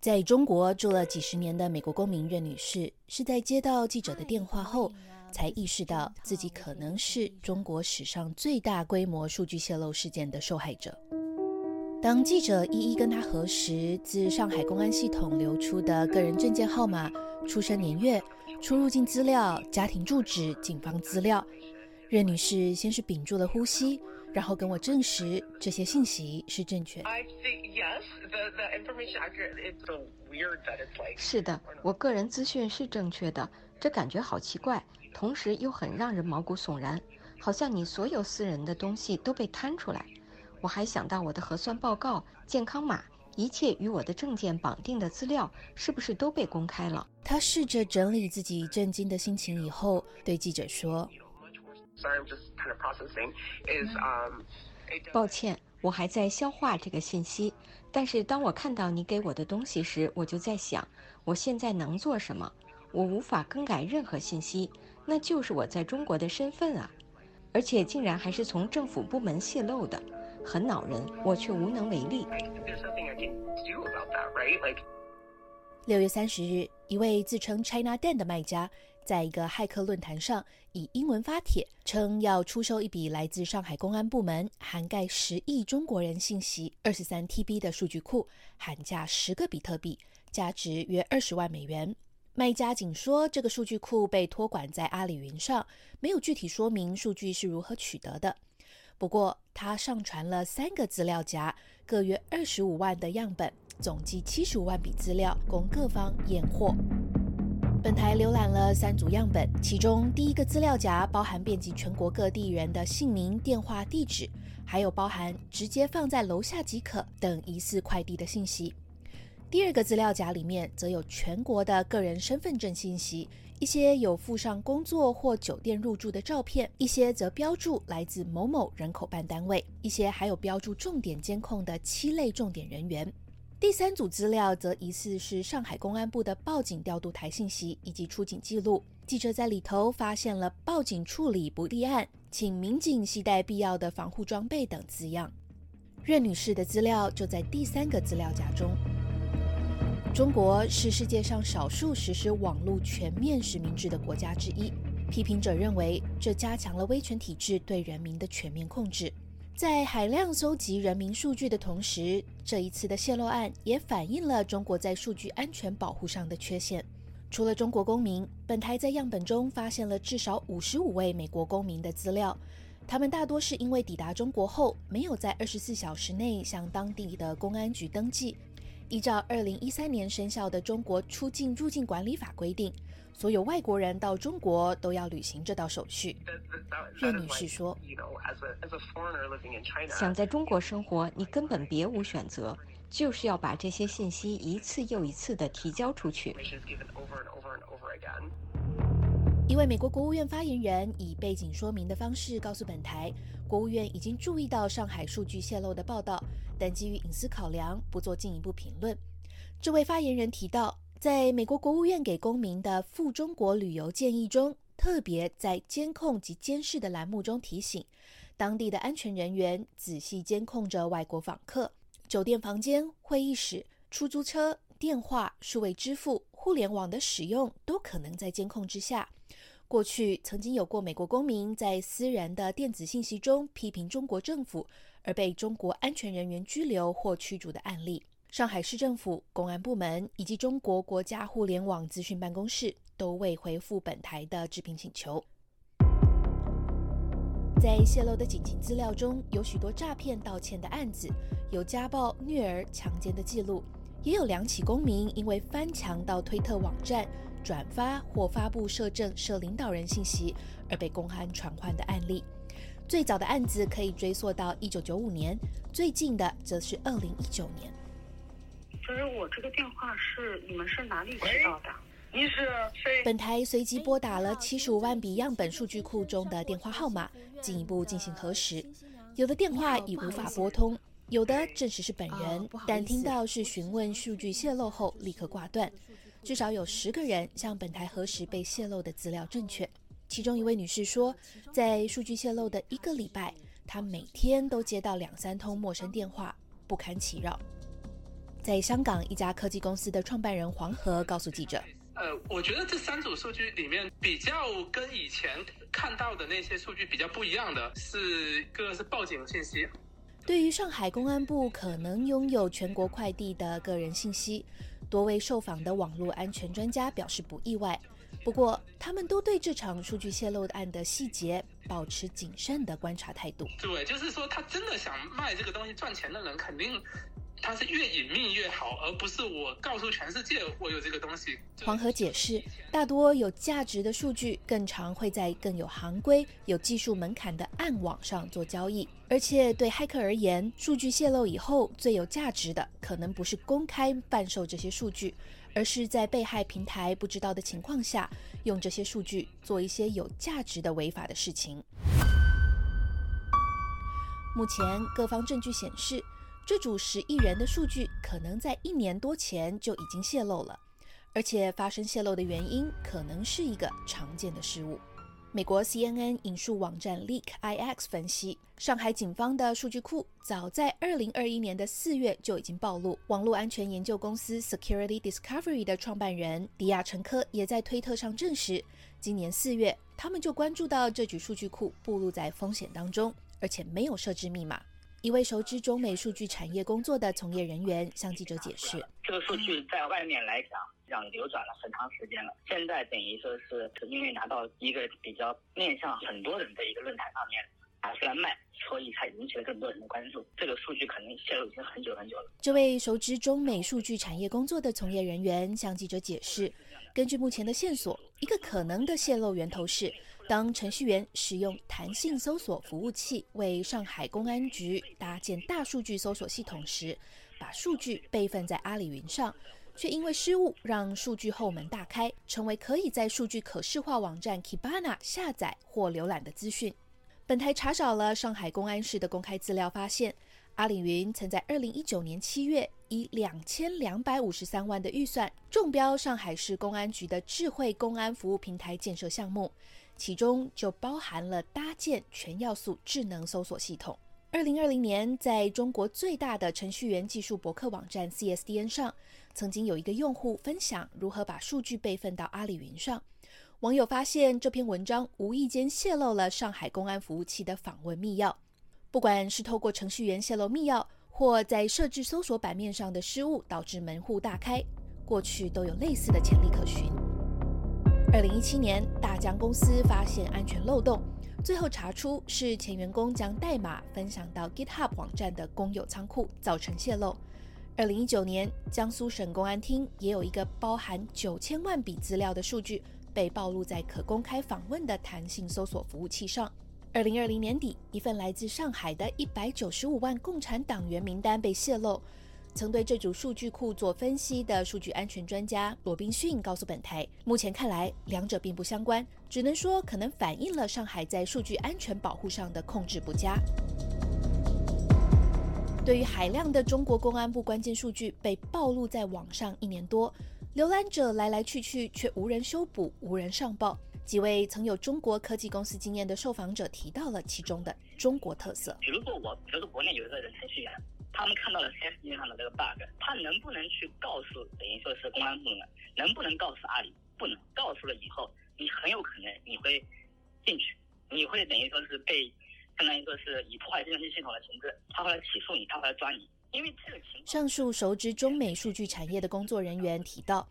在中国住了几十年的美国公民任女士，是在接到记者的电话后，才意识到自己可能是中国史上最大规模数据泄露事件的受害者。当记者一一跟她核实自上海公安系统流出的个人证件号码、出生年月、出入境资料、家庭住址、警方资料，任女士先是屏住了呼吸。然后跟我证实这些信息是正确的。是的，我个人资讯是正确的。这感觉好奇怪，同时又很让人毛骨悚然，好像你所有私人的东西都被摊出来。我还想到我的核酸报告、健康码，一切与我的证件绑定的资料，是不是都被公开了？他试着整理自己震惊的心情以后，对记者说。抱歉，我还在消化这个信息。但是当我看到你给我的东西时，我就在想，我现在能做什么？我无法更改任何信息，那就是我在中国的身份啊！而且竟然还是从政府部门泄露的，很恼人，我却无能为力。六月三十日，一位自称 China Dan 的卖家。在一个骇客论坛上，以英文发帖称要出售一笔来自上海公安部门、涵盖十亿中国人信息、二十三 TB 的数据库，喊价十个比特币，价值约二十万美元。卖家仅说这个数据库被托管在阿里云上，没有具体说明数据是如何取得的。不过，他上传了三个资料夹，各约二十五万的样本，总计七十五万笔资料，供各方验货。本台浏览了三组样本，其中第一个资料夹包含遍及全国各地人的姓名、电话、地址，还有包含直接放在楼下即可等疑似快递的信息。第二个资料夹里面则有全国的个人身份证信息，一些有附上工作或酒店入住的照片，一些则标注来自某某人口办单位，一些还有标注重点监控的七类重点人员。第三组资料则疑似是上海公安部的报警调度台信息以及出警记录。记者在里头发现了“报警处理不立案，请民警携带必要的防护装备”等字样。任女士的资料就在第三个资料夹中。中国是世界上少数实施网络全面实名制的国家之一。批评者认为，这加强了威权体制对人民的全面控制。在海量搜集人民数据的同时，这一次的泄露案也反映了中国在数据安全保护上的缺陷。除了中国公民，本台在样本中发现了至少五十五位美国公民的资料，他们大多是因为抵达中国后没有在二十四小时内向当地的公安局登记。依照二零一三年生效的《中国出境入境管理法》规定。所有外国人到中国都要履行这道手续。任女士说：“想在中国生活，你根本别无选择，就是要把这些信息一次又一次地提交出去。”一位美国国务院发言人以背景说明的方式告诉本台，国务院已经注意到上海数据泄露的报道，但基于隐私考量，不做进一步评论。这位发言人提到。在美国国务院给公民的赴中国旅游建议中，特别在监控及监视的栏目中提醒，当地的安全人员仔细监控着外国访客，酒店房间、会议室、出租车、电话、数位支付、互联网的使用都可能在监控之下。过去曾经有过美国公民在私人的电子信息中批评中国政府，而被中国安全人员拘留或驱逐的案例。上海市政府、公安部门以及中国国家互联网资讯办公室都未回复本台的置评请求。在泄露的警情资料中，有许多诈骗、盗窃的案子，有家暴、虐儿、强奸的记录，也有两起公民因为翻墙到推特网站转发或发布涉政、涉领导人信息而被公安传唤的案例。最早的案子可以追溯到一九九五年，最近的则是二零一九年。所以我这个电话是你们是哪里知道的？你是谁？本台随即拨打了七十五万笔样本数据库中的电话号码，进一步进行核实。有的电话已无法拨通，有的证实是本人，但听到是询问数据泄露后立刻挂断。至少有十个人向本台核实被泄露的资料正确。其中一位女士说，在数据泄露的一个礼拜，她每天都接到两三通陌生电话，不堪其扰。在香港一家科技公司的创办人黄河告诉记者：“呃，我觉得这三组数据里面比较跟以前看到的那些数据比较不一样的是，一个是报警信息。对于上海公安部可能拥有全国快递的个人信息，多位受访的网络安全专家表示不意外。不过，他们都对这场数据泄露案的细节保持谨慎的观察态度。对，就是说他真的想卖这个东西赚钱的人，肯定。”它是越隐秘越好，而不是我告诉全世界我有这个东西。黄河解释，大多有价值的数据更常会在更有行规、有技术门槛的暗网上做交易，而且对骇客而言，数据泄露以后最有价值的，可能不是公开贩售这些数据，而是在被害平台不知道的情况下，用这些数据做一些有价值的违法的事情。目前各方证据显示。这组十亿人的数据可能在一年多前就已经泄露了，而且发生泄露的原因可能是一个常见的失误。美国 CNN 引述网站 LeakIX 分析，上海警方的数据库早在2021年的四月就已经暴露。网络安全研究公司 Security Discovery 的创办人迪亚陈科也在推特上证实，今年四月他们就关注到这组数据库暴露在风险当中，而且没有设置密码。一位熟知中美数据产业工作的从业人员向记者解释：“这个数据在外面来讲，让流转了很长时间了。现在等于说是因为拿到一个比较面向很多人的一个论坛上面拿出来卖，所以才引起了更多人的关注。这个数据可能泄露已经很久很久了。”这位熟知中美数据产业工作的从业人员向记者解释：“根据目前的线索，一个可能的泄露源头是。”当程序员使用弹性搜索服务器为上海公安局搭建大数据搜索系统时，把数据备份在阿里云上，却因为失误让数据后门大开，成为可以在数据可视化网站 Kibana 下载或浏览的资讯。本台查找了上海公安市的公开资料，发现阿里云曾在2019年7月以2253万的预算中标上海市公安局的智慧公安服务平台建设项目。其中就包含了搭建全要素智能搜索系统。二零二零年，在中国最大的程序员技术博客网站 CSDN 上，曾经有一个用户分享如何把数据备份到阿里云上。网友发现这篇文章无意间泄露了上海公安服务器的访问密钥。不管是透过程序员泄露密钥，或在设置搜索版面上的失误导致门户大开，过去都有类似的潜力可循。二零一七年，大疆公司发现安全漏洞，最后查出是前员工将代码分享到 GitHub 网站的公有仓库，造成泄露。二零一九年，江苏省公安厅也有一个包含九千万笔资料的数据被暴露在可公开访问的弹性搜索服务器上。二零二零年底，一份来自上海的一百九十五万共产党员名单被泄露。曾对这组数据库做分析的数据安全专家罗宾逊告诉本台，目前看来两者并不相关，只能说可能反映了上海在数据安全保护上的控制不佳。对于海量的中国公安部关键数据被暴露在网上一年多，浏览者来来去去却无人修补、无人上报。几位曾有中国科技公司经验的受访者提到了其中的中国特色，比如说我，比如说国内有一个人程序员。他们看到了 CSD 上的这个 bug，他能不能去告诉等于说是公安部门？能不能告诉阿里？不能。告诉了以后，你很有可能你会进去，你会等于说是被相当于说是以破坏计算机系统的形式，他会来起诉你，他会来抓你。因为这个情况。上述熟知中美数据产业的工作人员提到，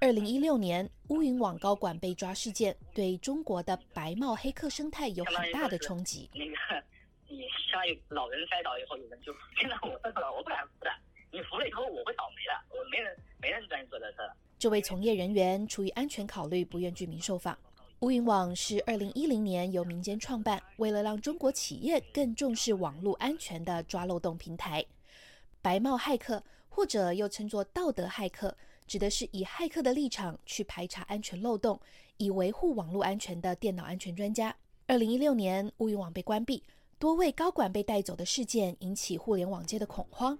二零一六年乌云网高管被抓事件，对中国的白帽黑客生态有很大的冲击。那个。你相当于老人摔倒以后有人救，现在我摔倒了，我不敢扶的。你扶了以后我会倒霉的，我没人没人专意做这事。这位从业人员出于安全考虑不愿居民受访。乌云网是二零一零年由民间创办，为了让中国企业更重视网络安全的抓漏洞平台。白帽骇客或者又称作道德骇客，指的是以骇客的立场去排查安全漏洞，以维护网络安全的电脑安全专家。二零一六年乌云网被关闭。多位高管被带走的事件引起互联网界的恐慌，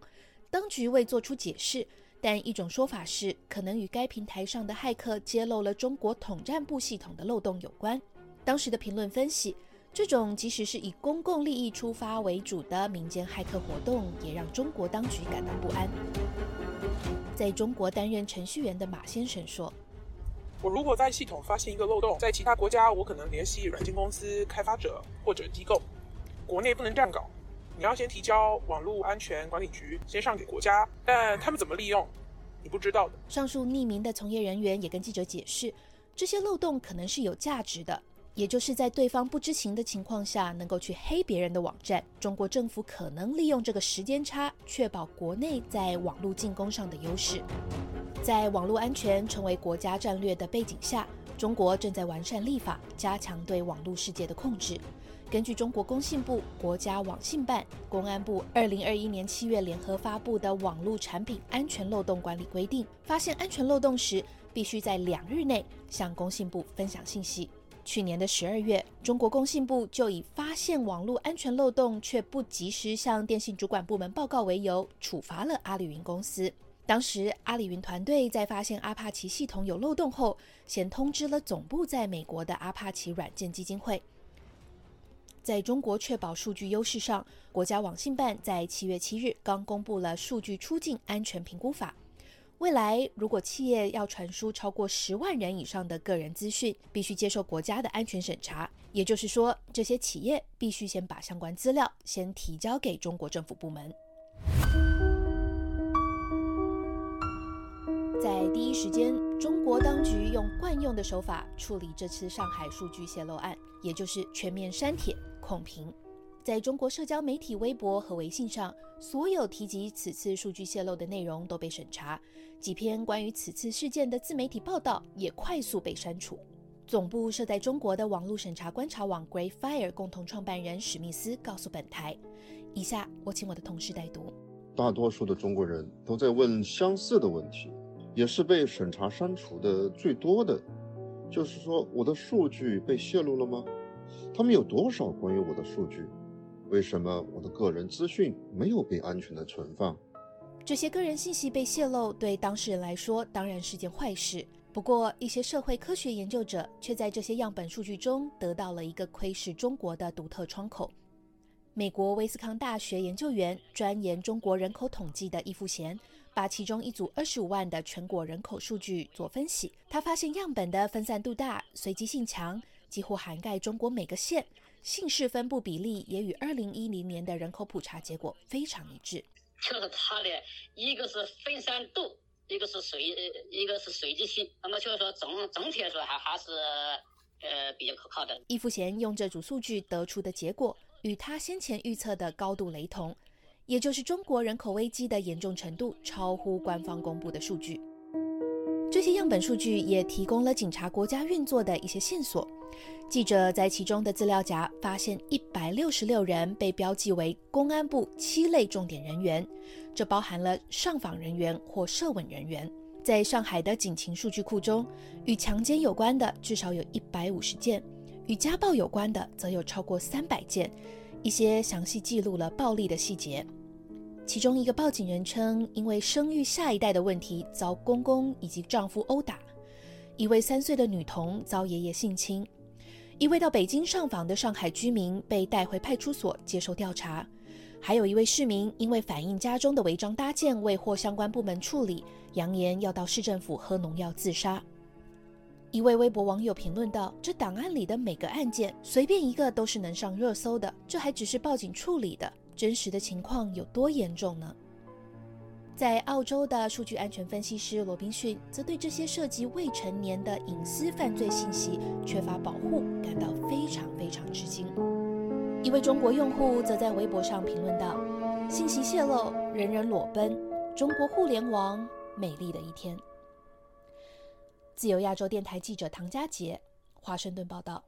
当局未做出解释，但一种说法是可能与该平台上的骇客揭露了中国统战部系统的漏洞有关。当时的评论分析，这种即使是以公共利益出发为主的民间骇客活动，也让中国当局感到不安。在中国担任程序员的马先生说：“我如果在系统发现一个漏洞，在其他国家我可能联系软件公司、开发者或者机构，国内不能站岗。你要先提交网络安全管理局，先上给国家，但他们怎么利用，你不知道的。”上述匿名的从业人员也跟记者解释，这些漏洞可能是有价值的。也就是在对方不知情的情况下，能够去黑别人的网站。中国政府可能利用这个时间差，确保国内在网络进攻上的优势。在网络安全成为国家战略的背景下，中国正在完善立法，加强对网络世界的控制。根据中国工信部、国家网信办、公安部二零二一年七月联合发布的《网络产品安全漏洞管理规定》，发现安全漏洞时，必须在两日内向工信部分享信息。去年的十二月，中国工信部就以发现网络安全漏洞却不及时向电信主管部门报告为由，处罚了阿里云公司。当时，阿里云团队在发现阿帕奇系统有漏洞后，先通知了总部在美国的阿帕奇软件基金会。在中国确保数据优势上，国家网信办在七月七日刚公布了《数据出境安全评估法》。未来，如果企业要传输超过十万人以上的个人资讯，必须接受国家的安全审查。也就是说，这些企业必须先把相关资料先提交给中国政府部门。在第一时间，中国当局用惯用的手法处理这次上海数据泄露案，也就是全面删帖控评。在中国社交媒体微博和微信上，所有提及此次数据泄露的内容都被审查。几篇关于此次事件的自媒体报道也快速被删除。总部设在中国的网络审查观察网 Great Fire 共同创办人史密斯告诉本台：“以下我请我的同事代读。大多数的中国人都在问相似的问题，也是被审查删除的最多的，就是说我的数据被泄露了吗？他们有多少关于我的数据？为什么我的个人资讯没有被安全的存放？”这些个人信息被泄露，对当事人来说当然是件坏事。不过，一些社会科学研究者却在这些样本数据中得到了一个窥视中国的独特窗口。美国威斯康大学研究员、专研中国人口统计的易富贤，把其中一组二十五万的全国人口数据做分析。他发现样本的分散度大、随机性强，几乎涵盖中国每个县，姓氏分布比例也与二零一零年的人口普查结果非常一致。就是它的一个是分散度，一个是随，一个是随机性。那么就是说总总体来说还还是呃比较可靠的。易富贤用这组数据得出的结果与他先前预测的高度雷同，也就是中国人口危机的严重程度超乎官方公布的数据。这些样本数据也提供了警察国家运作的一些线索。记者在其中的资料夹发现一百六十六人被标记为公安部七类重点人员，这包含了上访人员或涉稳人员。在上海的警情数据库中，与强奸有关的至少有一百五十件，与家暴有关的则有超过三百件，一些详细记录了暴力的细节。其中一个报警人称，因为生育下一代的问题遭公公以及丈夫殴打；一位三岁的女童遭爷爷性侵。一位到北京上访的上海居民被带回派出所接受调查，还有一位市民因为反映家中的违章搭建未获相关部门处理，扬言要到市政府喝农药自杀。一位微博网友评论道：“这档案里的每个案件，随便一个都是能上热搜的，这还只是报警处理的，真实的情况有多严重呢？”在澳洲的数据安全分析师罗宾逊则对这些涉及未成年的隐私犯罪信息缺乏保护感到非常非常吃惊。一位中国用户则在微博上评论道：“信息泄露，人人裸奔，中国互联网美丽的一天。”自由亚洲电台记者唐佳杰，华盛顿报道。